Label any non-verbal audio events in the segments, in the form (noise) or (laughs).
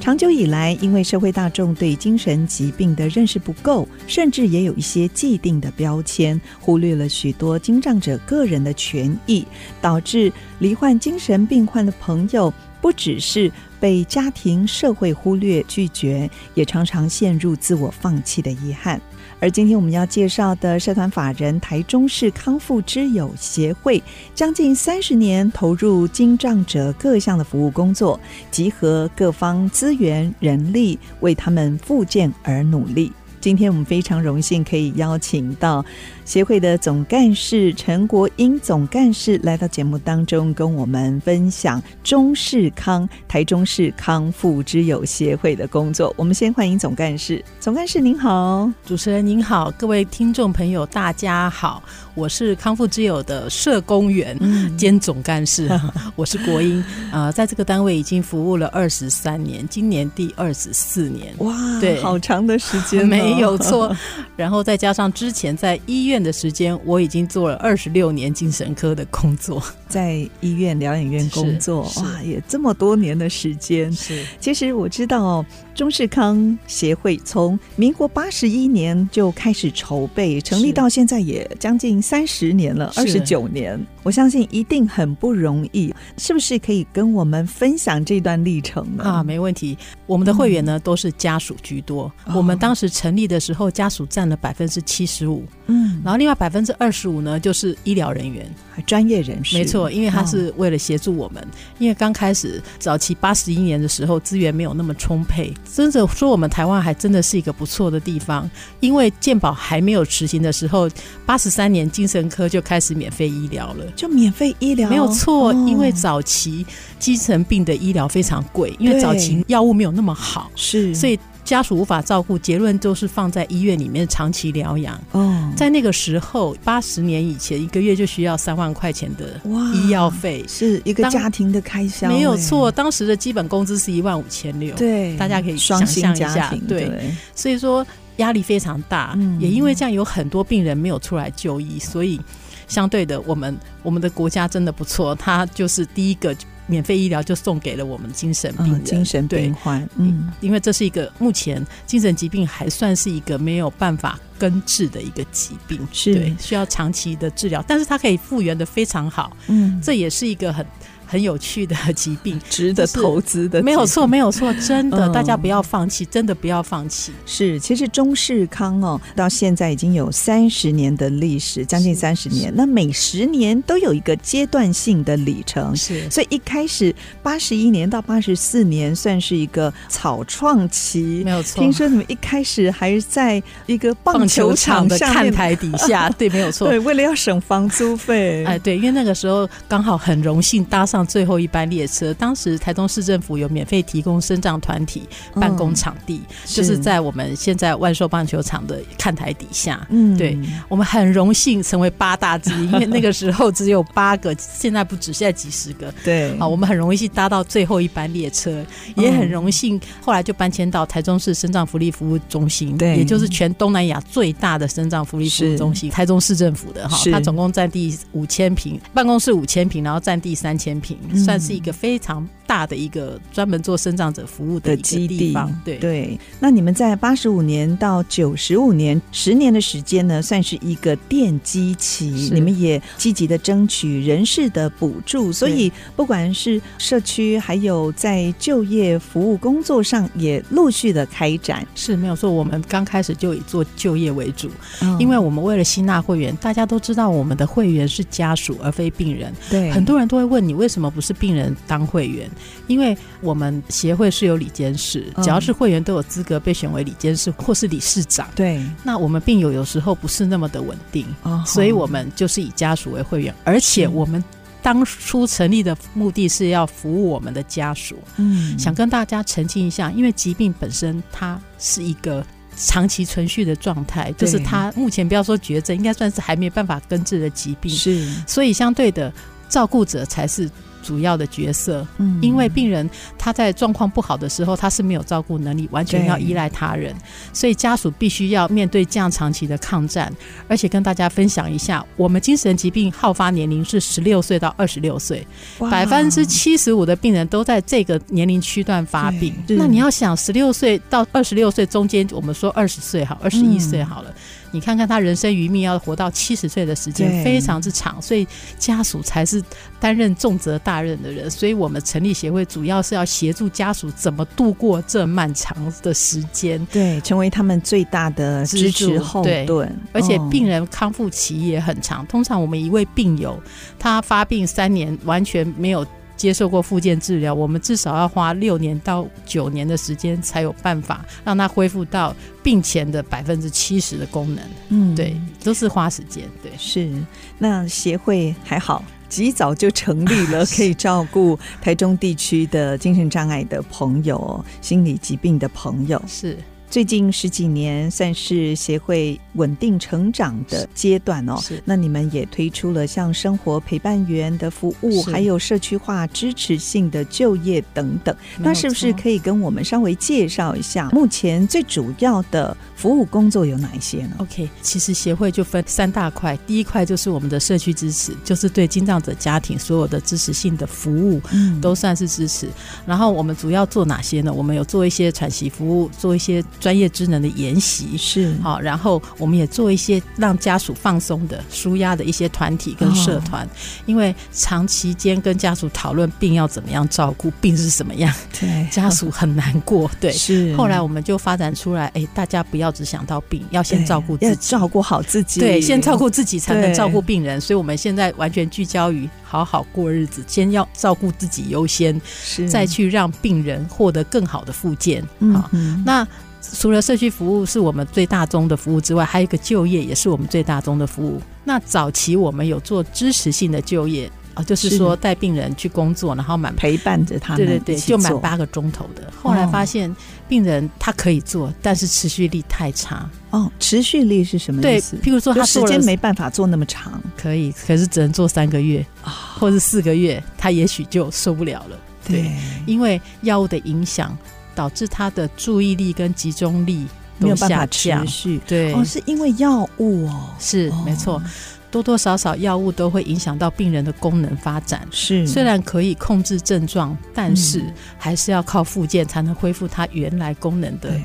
长久以来，因为社会大众对精神疾病的认识不够，甚至也有一些既定的标签，忽略了许多精障者个人的权益，导致罹患精神病患的朋友不只是被家庭、社会忽略、拒绝，也常常陷入自我放弃的遗憾。而今天我们要介绍的社团法人台中市康复之友协会，将近三十年投入精障者各项的服务工作，集合各方资源人力，为他们复健而努力。今天我们非常荣幸可以邀请到协会的总干事陈国英总干事来到节目当中，跟我们分享中视康台中市康复之友协会的工作。我们先欢迎总干事，总干事您好，主持人您好，各位听众朋友大家好，我是康复之友的社工员兼总干事，嗯、(laughs) 我是国英。啊、呃，在这个单位已经服务了二十三年，今年第二十四年，哇，对，好长的时间，(laughs) 没有错，然后再加上之前在医院。的时间，我已经做了二十六年精神科的工作，(laughs) 在医院疗养院工作，哇，也这么多年的时间。是，其实我知道哦，中市康协会从民国八十一年就开始筹备，成立到现在也将近三十年了，二十九年。我相信一定很不容易，是不是可以跟我们分享这段历程呢？啊，没问题。我们的会员呢、嗯、都是家属居多，我们当时成立的时候，家属占了百分之七十五，嗯，然后另外百分之二十五呢就是医疗人员。专业人士，没错，因为他是为了协助我们。哦、因为刚开始早期八十一年的时候，资源没有那么充沛。真的说，我们台湾还真的是一个不错的地方。因为健保还没有实行的时候，八十三年精神科就开始免费医疗了，就免费医疗，没有错。哦、因为早期精神病的医疗非常贵，因为早期药物没有那么好，是，所以。家属无法照顾，结论都是放在医院里面长期疗养。哦，在那个时候，八十年以前，一个月就需要三万块钱的医药费，是一个家庭的开销。没有错，当时的基本工资是一万五千六。对，大家可以想象一下。对，对，所以说压力非常大。嗯，也因为这样，有很多病人没有出来就医，所以相对的，我们我们的国家真的不错，他就是第一个。免费医疗就送给了我们精神病人、精神病患，嗯，因为这是一个目前精神疾病还算是一个没有办法根治的一个疾病，是。对，需要长期的治疗，但是它可以复原的非常好，嗯，这也是一个很。很有趣的疾病，(laughs) 值得投资的，没有错，没有错，真的，大家不要放弃，真的不要放弃。是，其实中市康哦，到现在已经有三十年的历史，将近三十年。那每十年都有一个阶段性的里程，是。所以一开始八十一年到八十四年算是一个草创期，没有错。听说你们一开始还是在一个棒球场的看台底下，对，没有错。(laughs) 对，为了要省房租费，哎，对，因为那个时候刚好很荣幸搭上。最后一班列车，当时台中市政府有免费提供身障团体办公场地，嗯、就是在我们现在万寿棒球场的看台底下。嗯，对，我们很荣幸成为八大之一，因为那个时候只有八个，现在不止，现在几十个。对，啊，我们很荣幸搭到最后一班列车，也很荣幸后来就搬迁到台中市身障福利服务中心，对，也就是全东南亚最大的身障福利服务中心，台中市政府的哈，它总共占地五千平，办公室五千平，然后占地三千坪。算是一个非常大的一个专门做生长者服务的基地方，对对。那你们在八十五年到九十五年十年的时间呢，算是一个奠基期。你们也积极的争取人事的补助，所以不管是社区还有在就业服务工作上，也陆续的开展。是没有错，我们刚开始就以做就业为主，因为我们为了吸纳会员，大家都知道我们的会员是家属而非病人。对，很多人都会问你为什么不是病人当会员？因为我们协会是有理监事，只要是会员都有资格被选为理监事或是理事长。对，那我们病友有时候不是那么的稳定，所以我们就是以家属为会员，而且我们当初成立的目的是要服务我们的家属。嗯，想跟大家澄清一下，因为疾病本身它是一个长期存续的状态，就是它目前不要说绝症，应该算是还没办法根治的疾病。是，所以相对的照顾者才是。主要的角色。嗯，因为病人他在状况不好的时候，他是没有照顾能力，完全要依赖他人，所以家属必须要面对这样长期的抗战。而且跟大家分享一下，我们精神疾病好发年龄是十六岁到二十六岁，百分之七十五的病人都在这个年龄区段发病。那你要想，十六岁到二十六岁中间，我们说二十岁好，二十一岁好了。嗯你看看他人生余命要活到七十岁的时间非常之长，所以家属才是担任重责大任的人。所以我们成立协会，主要是要协助家属怎么度过这漫长的时间，对，成为他们最大的支持后盾。而且病人康复期也很长，通常我们一位病友他发病三年完全没有。接受过复健治疗，我们至少要花六年到九年的时间，才有办法让他恢复到病前的百分之七十的功能。嗯，对，都是花时间。对，是。那协会还好，及早就成立了，(laughs) 可以照顾台中地区的精神障碍的朋友、心理疾病的朋友。是。最近十几年算是协会稳定成长的阶段哦。是。那你们也推出了像生活陪伴员的服务，还有社区化支持性的就业等等。那是不是可以跟我们稍微介绍一下目前最主要的服务工作有哪一些呢？OK，其实协会就分三大块，第一块就是我们的社区支持，就是对精障者家庭所有的支持性的服务，嗯，都算是支持。然后我们主要做哪些呢？我们有做一些喘息服务，做一些。专业职能的研习。是。好，然后我们也做一些让家属放松的、舒压的一些团体跟社团，哦、因为长期间跟家属讨论病要怎么样照顾，病是什么样，对。家属很难过，(laughs) 对。是。后来我们就发展出来，哎，大家不要只想到病，要先照顾自己，照顾好自己，对，先照顾自己才能照顾病人。所以我们现在完全聚焦于好好过日子，先要照顾自己优先，是。再去让病人获得更好的复健。好，嗯、那。除了社区服务是我们最大宗的服务之外，还有一个就业也是我们最大宗的服务。那早期我们有做支持性的就业啊，就是说带病人去工作，然后满陪伴着他们，对对对，就满八个钟头的。后来发现病人他可以做，但是持续力太差。哦，持续力是什么意思？对，譬如说他时间没办法做那么长，可以，可是只能做三个月啊，或是四个月，他也许就受不了了。对，因为药物的影响。导致他的注意力跟集中力没有办法持续，对，哦，是因为药物哦，是没错，多多少少药物都会影响到病人的功能发展，是。虽然可以控制症状，但是还是要靠复健才能恢复他原来功能的。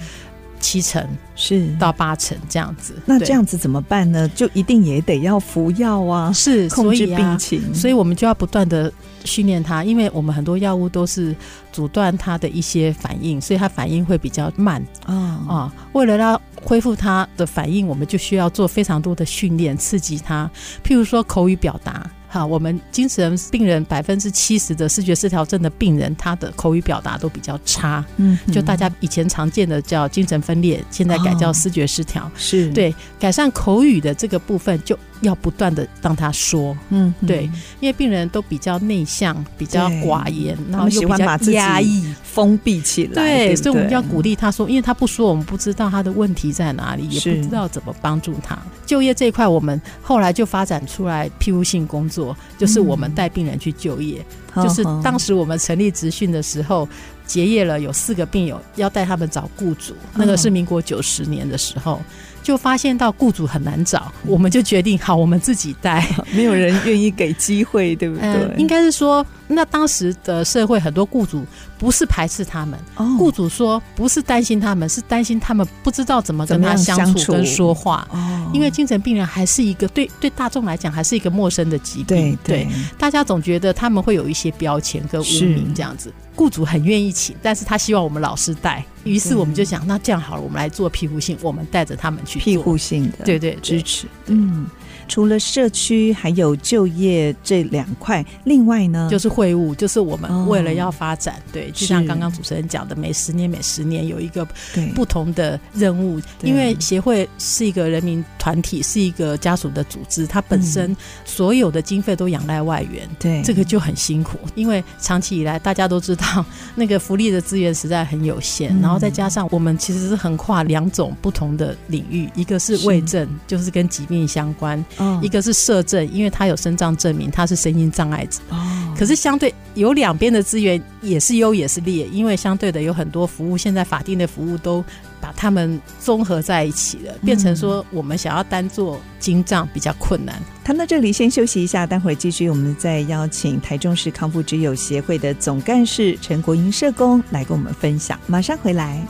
七成是到八成这样子，那这样子怎么办呢？就一定也得要服药啊，是控制病情，所以，啊，所以我们就要不断的训练他，因为我们很多药物都是阻断他的一些反应，所以他反应会比较慢啊啊。为了让恢复他的反应，我们就需要做非常多的训练，刺激他，譬如说口语表达。好，我们精神病人百分之七十的视觉失调症的病人，他的口语表达都比较差。嗯，就大家以前常见的叫精神分裂，现在改叫视觉失调。是对改善口语的这个部分就。要不断的让他说，嗯，对，因为病人都比较内向，比较寡言，然后又比较压抑、封闭起来。对，所以我们就要鼓励他说，因为他不说，我们不知道他的问题在哪里，也不知道怎么帮助他。就业这一块，我们后来就发展出来庇护性工作，就是我们带病人去就业。就是当时我们成立职训的时候，结业了有四个病友，要带他们找雇主，那个是民国九十年的时候。就发现到雇主很难找，我们就决定好，我们自己带，(laughs) 没有人愿意给机会，对不对？嗯，应该是说，那当时的社会很多雇主不是排斥他们，哦，雇主说不是担心他们，是担心他们不知道怎么跟他相处跟说话。哦，因为精神病人还是一个对对大众来讲还是一个陌生的疾病，对，大家总觉得他们会有一些标签跟污名这样子。雇主很愿意请，但是他希望我们老师带，于是我们就想，那这样好了，我们来做庇护性，我们带着他们去庇护性的，对，对对，支持，嗯。除了社区，还有就业这两块，另外呢，就是会务，就是我们为了要发展，哦、对，就像刚刚主持人讲的，每十年每十年有一个不同的任务，因为协会是一个人民团体，是一个家属的组织，它本身所有的经费都仰赖外援，对，这个就很辛苦，因为长期以来大家都知道，那个福利的资源实在很有限，嗯、然后再加上我们其实是横跨两种不同的领域，一个是卫政，就是跟疾病相关。一个是社政，因为他有身障证明，他是身心障碍者。哦，可是相对有两边的资源也是优也是劣，因为相对的有很多服务，现在法定的服务都把他们综合在一起了，变成说我们想要单做精障比较困难。谈到这里，先休息一下，待会儿继续，我们再邀请台中市康复之友协会的总干事陈国英社工来跟我们分享。马上回来。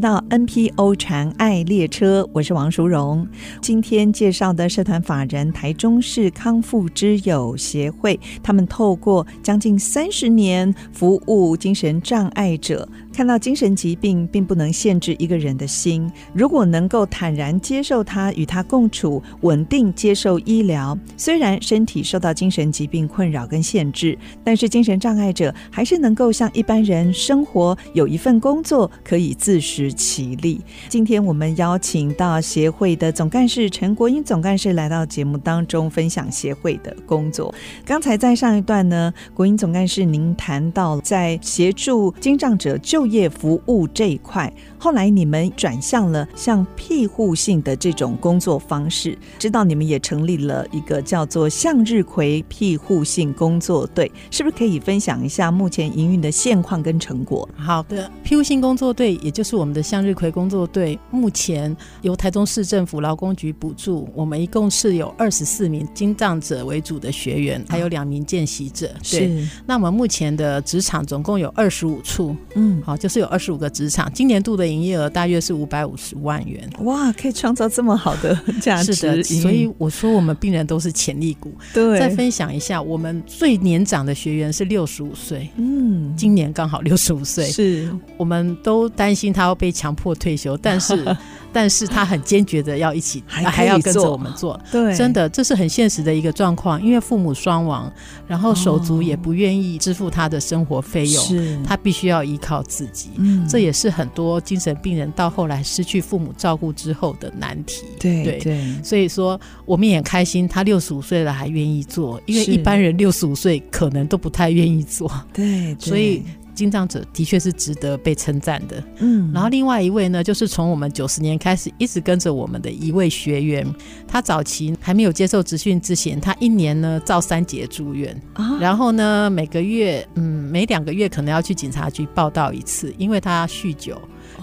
到 NPO 传爱列车，我是王淑荣。今天介绍的社团法人台中市康复之友协会，他们透过将近三十年服务精神障碍者。看到精神疾病并不能限制一个人的心，如果能够坦然接受他，与他共处，稳定接受医疗，虽然身体受到精神疾病困扰跟限制，但是精神障碍者还是能够像一般人生活，有一份工作可以自食其力。今天我们邀请到协会的总干事陈国英总干事来到节目当中分享协会的工作。刚才在上一段呢，国英总干事您谈到在协助经障者就业服务这一块，后来你们转向了像庇护性的这种工作方式，知道你们也成立了一个叫做向日葵庇护性工作队，是不是可以分享一下目前营运的现况跟成果？好的，庇护性工作队也就是我们的向日葵工作队，目前由台中市政府劳工局补助，我们一共是有二十四名经障者为主的学员，还有两名见习者。对，是。那我们目前的职场总共有二十五处，嗯，好。就是有二十五个职场，今年度的营业额大约是五百五十万元。哇，可以创造这么好的价值。是的，所以我说我们病人都是潜力股。对，再分享一下，我们最年长的学员是六十五岁，嗯，今年刚好六十五岁。是，我们都担心他要被强迫退休，但是。但是他很坚决的要一起，还还要跟着我们做。对，真的这是很现实的一个状况，因为父母双亡，然后手足也不愿意支付他的生活费用，是他必须要依靠自己。嗯，这也是很多精神病人到后来失去父母照顾之后的难题。对对，对，所以说我们也开心，他六十五岁了还愿意做，因为一般人六十五岁可能都不太愿意做。对，对，所以。精障者的确是值得被称赞的，嗯，然后另外一位呢，就是从我们九十年开始一直跟着我们的一位学员，他早期还没有接受职训之前，他一年呢照三节住院，啊，然后呢每个月，嗯，每两个月可能要去警察局报道一次，因为他酗酒。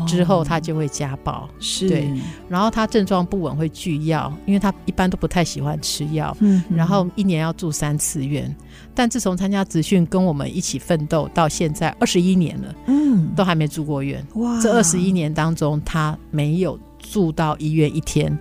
之后他就会家暴，是。对，然后他症状不稳会拒药，因为他一般都不太喜欢吃药，嗯，然后一年要住三次院，但自从参加职训跟我们一起奋斗到现在二十一年了，嗯，都还没住过院，哇，这二十一年当中他没有住到医院一天。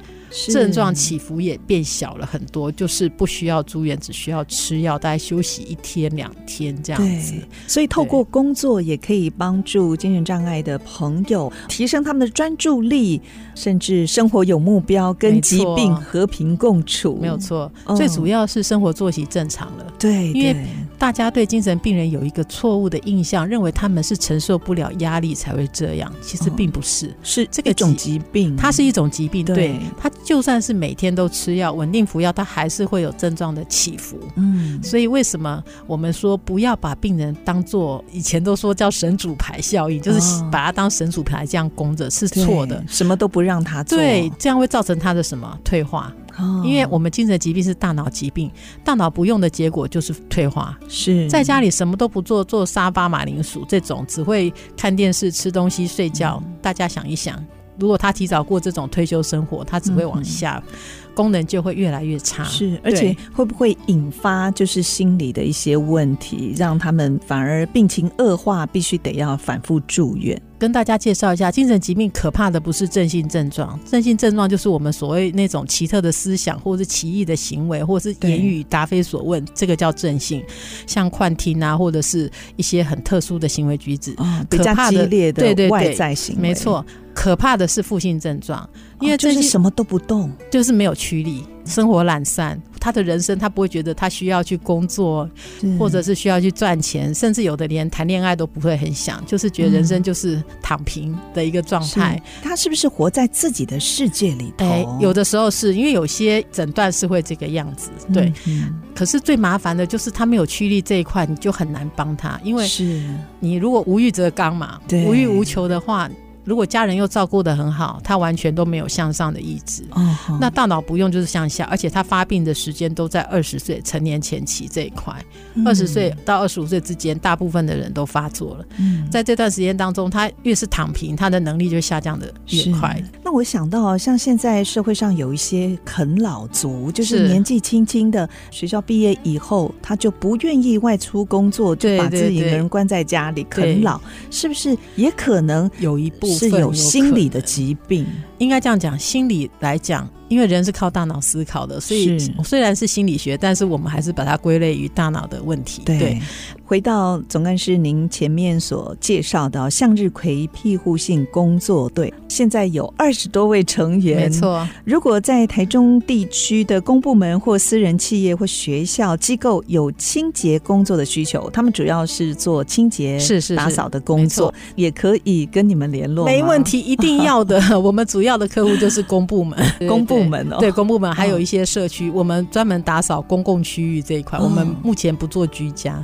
症状起伏也变小了很多，就是不需要住院，只需要吃药，大概休息一天两天这样子。所以透过工作也可以帮助精神障碍的朋友提升他们的专注力，甚至生活有目标，跟疾病和平共处。没有错，最主要是生活作息正常了。对，因为大家对精神病人有一个错误的印象，认为他们是承受不了压力才会这样，其实并不是，是这个种疾病，它是一种疾病，对它。就算是每天都吃药，稳定服药，它还是会有症状的起伏。嗯，所以为什么我们说不要把病人当做以前都说叫神主牌效应，就是把它当神主牌这样供着，是错的。什么都不让他做，对，这样会造成他的什么退化？因为我们精神疾病是大脑疾病，大脑不用的结果就是退化。是在家里什么都不做，做沙发马铃薯这种，只会看电视、吃东西、睡觉。大家想一想。如果他提早过这种退休生活，他只会往下。嗯功能就会越来越差，是，而且会不会引发就是心理的一些问题，让他们反而病情恶化，必须得要反复住院？跟大家介绍一下，精神疾病可怕的不是正性症状，正性症状就是我们所谓那种奇特的思想，或者是奇异的行为，或者是言语答非所问，这个叫正性，像幻听啊，或者是一些很特殊的行为举止，哦、比较激烈的外在行为，没错。可怕的是负性症状，因为这些、哦、就是什么都不动，就是没有驱力。生活懒散，他的人生他不会觉得他需要去工作，或者是需要去赚钱，甚至有的连谈恋爱都不会很想，就是觉得人生就是躺平的一个状态。他是不是活在自己的世界里头？欸、有的时候是因为有些诊断是会这个样子，对。嗯嗯、可是最麻烦的就是他没有驱力这一块，你就很难帮他，因为是你如果无欲则刚嘛，无欲无求的话。如果家人又照顾的很好，他完全都没有向上的意志。哦、那大脑不用就是向下，而且他发病的时间都在二十岁成年前期这一块。二十岁到二十五岁之间，大部分的人都发作了。嗯、在这段时间当中，他越是躺平，他的能力就下降的越快。那我想到，像现在社会上有一些啃老族，就是年纪轻轻的，学校毕业以后，他就不愿意外出工作，就把自己一个人关在家里啃老，是不是也可能有一部分？是有心理的疾病，应该这样讲。心理来讲。因为人是靠大脑思考的，所以虽然是心理学，但是我们还是把它归类于大脑的问题。对，对，回到总干事您前面所介绍的向日葵庇护性工作队，现在有二十多位成员。没错，如果在台中地区的公部门或私人企业或学校机构有清洁工作的需求，他们主要是做清洁、是是打扫的工作，也可以跟你们联络。没问题，一定要的。(laughs) 我们主要的客户就是公部门，(laughs) 公部。部门哦，对公部门还有一些社区，我们专门打扫公共区域这一块。我们目前不做居家，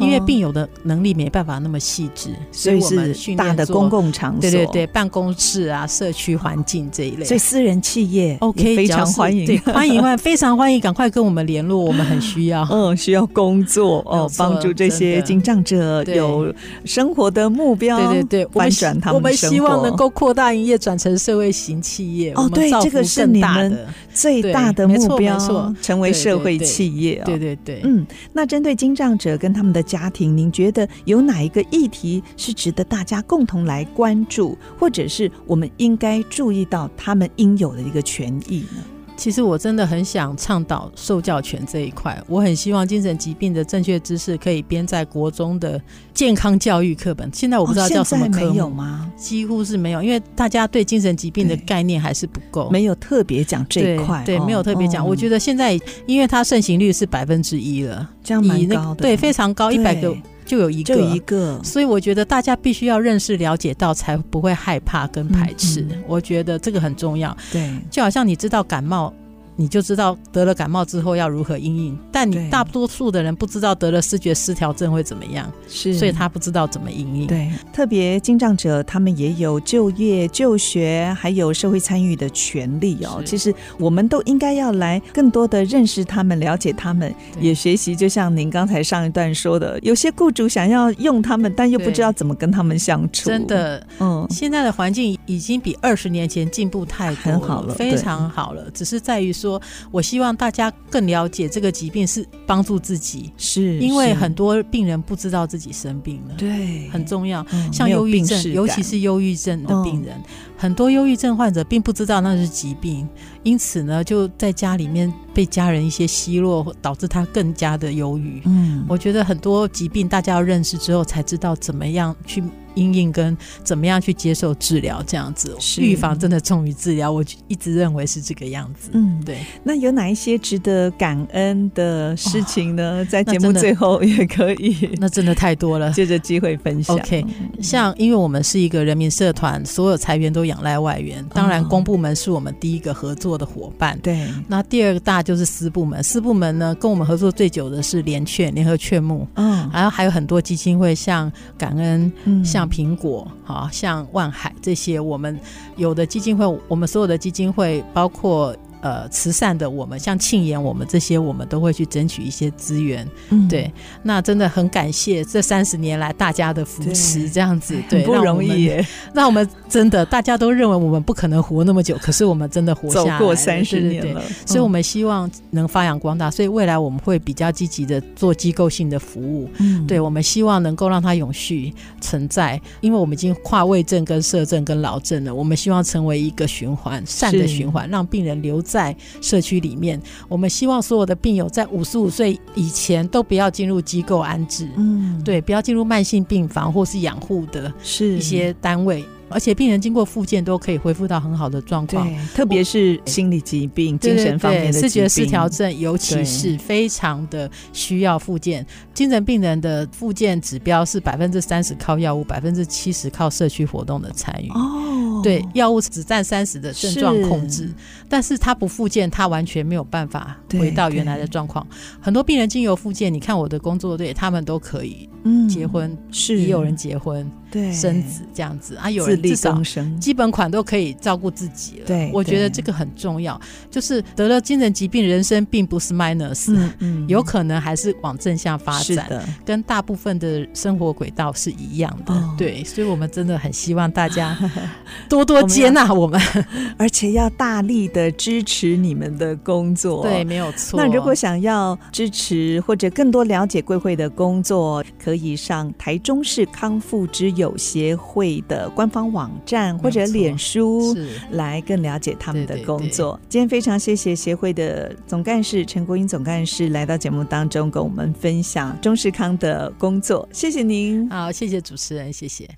因为病友的能力没办法那么细致，所以我们训练大的公共场所，对对对，办公室啊、社区环境这一类。所以私人企业 OK 非常欢迎，对欢迎欢迎 (laughs) 非常欢迎，赶快跟我们联络，我们很需要，嗯，需要工作 (laughs) 哦，帮助这些精障者有生活的目标，对对对，翻转他们，我们希望能够扩大营业，转成社会型企业。哦，对，这个是你。们最大的目标，成为社会企业。对对对，嗯，那针对精障者跟他他们的家庭，您觉得有哪一个议题是值得大家共同来关注，或者是我们应该注意到他们应有的一个权益呢？其实我真的很想倡导受教权这一块，我很希望精神疾病的正确知识可以编在国中的健康教育课本。现在我不知道叫什么科目，没有吗？几乎是没有，因为大家对精神疾病的概念还是不够，没有特别讲这一块。对，对，没有特别讲。哦、我觉得现在因为它盛行率是百分之一了，这样蛮高的，对，非常高，一百个就有一个，就一个。所以我觉得大家必须要认识、了解到，才不会害怕跟排斥。嗯嗯、我觉得这个很重要。对，就好像你知道感冒。你就知道得了感冒之后要如何应应，但你大多数的人不知道得了视觉失调症会怎么样，是，所以他不知道怎么应应。对，特别精障者他们也有就业、就学，还有社会参与的权利哦。其实我们都应该要来更多的认识他们、了解他们，也学习。就像您刚才上一段说的，有些雇主想要用他们，但又不知道怎么跟他们相处。真的，嗯，现在的环境已经比二十年前进步太多了，很好了，非常好了，只是在于。说，我希望大家更了解这个疾病是帮助自己，是因为很多病人不知道自己生病了，对，很重要。嗯、像忧郁症，尤其是忧郁症的病人，嗯、很多忧郁症患者并不知道那是疾病，因此呢，就在家里面被家人一些奚落，导致他更加的忧郁。嗯，我觉得很多疾病大家要认识之后，才知道怎么样去。因应跟怎么样去接受治疗，这样子预防真的重于治疗，我一直认为是这个样子。嗯，对。那有哪一些值得感恩的事情呢？哦、在节目最后也可以，那真的太多了。借着机会分享。OK，像因为我们是一个人民社团，所有裁员都仰赖外援。当然，公部门是我们第一个合作的伙伴。对、哦。那第二个大就是私部门，私部门呢跟我们合作最久的是联劝联合劝募。嗯。然后还有很多基金会，像感恩，嗯、像。像苹果，啊像万海这些，我们有的基金会，我们所有的基金会，包括。呃，慈善的我们像庆延，我们这些我们都会去争取一些资源，嗯、对，那真的很感谢这三十年来大家的扶持，这样子对，不容易耶。(laughs) 那我们真的大家都认为我们不可能活那么久，可是我们真的活下来，(laughs) 走过三十年了，对对。对，所以我们希望能发扬光大，所以未来我们会比较积极的做机构性的服务，嗯，对，我们希望能够让它永续存在，因为我们已经跨位政跟社政跟劳政了，我们希望成为一个循环善的循环，让病人留。在社区里面，我们希望所有的病友在五十五岁以前都不要进入机构安置，嗯，对，不要进入慢性病房或是养护的，是一些单位。而且病人经过复健都可以恢复到很好的状况。特别是心理疾病、精神方面的视觉失调症，尤其是非常的需要复健。精神病人的复健指标是百分之三十靠药物，百分之七十靠社区活动的参与。哦，对，药物只占三十的症状控制，但是他不复健，他完全没有办法回到原来的状况。很多病人经由复健，你看我的工作队，他们都可以结婚，嗯、是也有人结婚。对，生子这样子啊，有人至少基本款都可以照顾自己了。对，我觉得这个很重要。就是得了精神疾病，人生并不是 minus，嗯，嗯，有可能还是往正向发展，的跟大部分的生活轨道是一样的。哦、对，所以我们真的很希望大家 (laughs) 多多接纳我们，我们而且要大力的支持你们的工作。对，没有错。那如果想要支持或者更多了解贵会的工作，可以上台中市康复之友有协会的官方网站或者脸书来更了解他们的工作。今天非常谢谢协会的总干事陈国英总干事来到节目当中跟我们分享中视康的工作，谢谢您。好，谢谢主持人，谢谢。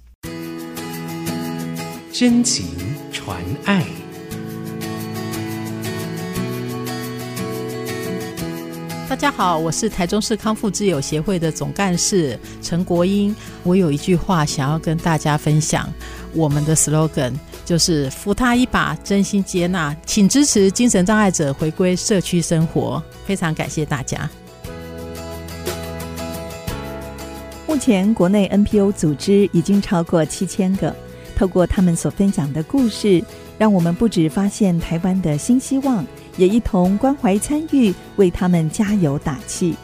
真情传爱。大家好，我是台中市康复之友协会的总干事陈国英。我有一句话想要跟大家分享，我们的 slogan 就是扶他一把，真心接纳，请支持精神障碍者回归社区生活。(laughs) 非常感谢大家。目前国内 NPO 组织已经超过七千个，透过他们所分享的故事，让我们不止发现台湾的新希望。也一同关怀参与，为他们加油打气。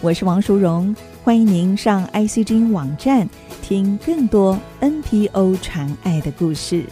我是王淑荣，欢迎您上 ICG 网站听更多 NPO 传爱的故事。